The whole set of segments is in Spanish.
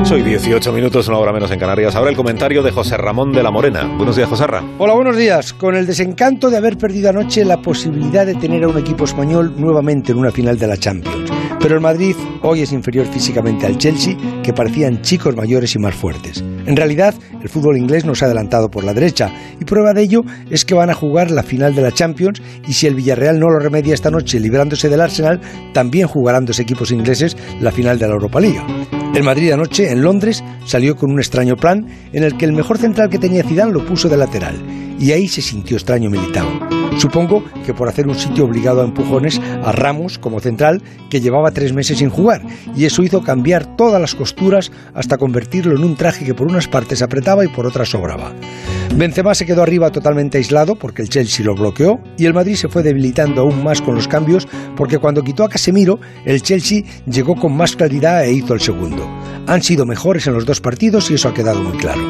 8 y 18 minutos, una hora menos en Canarias. Ahora el comentario de José Ramón de la Morena. Buenos días, José Ramón. Hola, buenos días. Con el desencanto de haber perdido anoche la posibilidad de tener a un equipo español nuevamente en una final de la Champions. Pero el Madrid hoy es inferior físicamente al Chelsea, que parecían chicos mayores y más fuertes. En realidad, el fútbol inglés nos ha adelantado por la derecha, y prueba de ello es que van a jugar la final de la Champions, y si el Villarreal no lo remedia esta noche librándose del Arsenal, también jugarán dos equipos ingleses la final de la Europa League. El Madrid anoche, en Londres, salió con un extraño plan en el que el mejor central que tenía Zidane lo puso de lateral, y ahí se sintió extraño Militao. Supongo que por hacer un sitio obligado a empujones a Ramos como central, que llevaba tres meses sin jugar, y eso hizo cambiar todas las costuras hasta convertirlo en un traje que por unas partes apretaba y por otras sobraba. Benzema se quedó arriba totalmente aislado porque el Chelsea lo bloqueó y el Madrid se fue debilitando aún más con los cambios porque cuando quitó a Casemiro, el Chelsea llegó con más claridad e hizo el segundo. Han sido mejores en los dos partidos y eso ha quedado muy claro.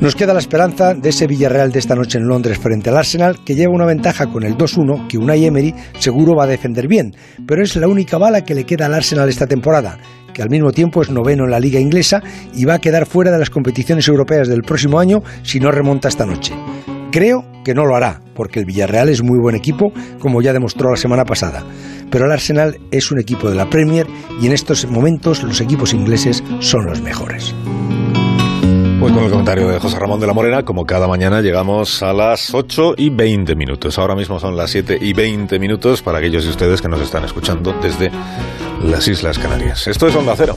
Nos queda la esperanza de ese Villarreal de esta noche en Londres frente al Arsenal que lleva una ventaja con el 2-1 que Unai Emery seguro va a defender bien, pero es la única bala que le queda al Arsenal esta temporada que al mismo tiempo es noveno en la liga inglesa y va a quedar fuera de las competiciones europeas del próximo año si no remonta esta noche. Creo que no lo hará, porque el Villarreal es muy buen equipo, como ya demostró la semana pasada. Pero el Arsenal es un equipo de la Premier y en estos momentos los equipos ingleses son los mejores. Pues con el comentario de José Ramón de la Morena, como cada mañana llegamos a las 8 y 20 minutos. Ahora mismo son las 7 y 20 minutos para aquellos de ustedes que nos están escuchando desde las Islas Canarias. Esto es Onda Cero.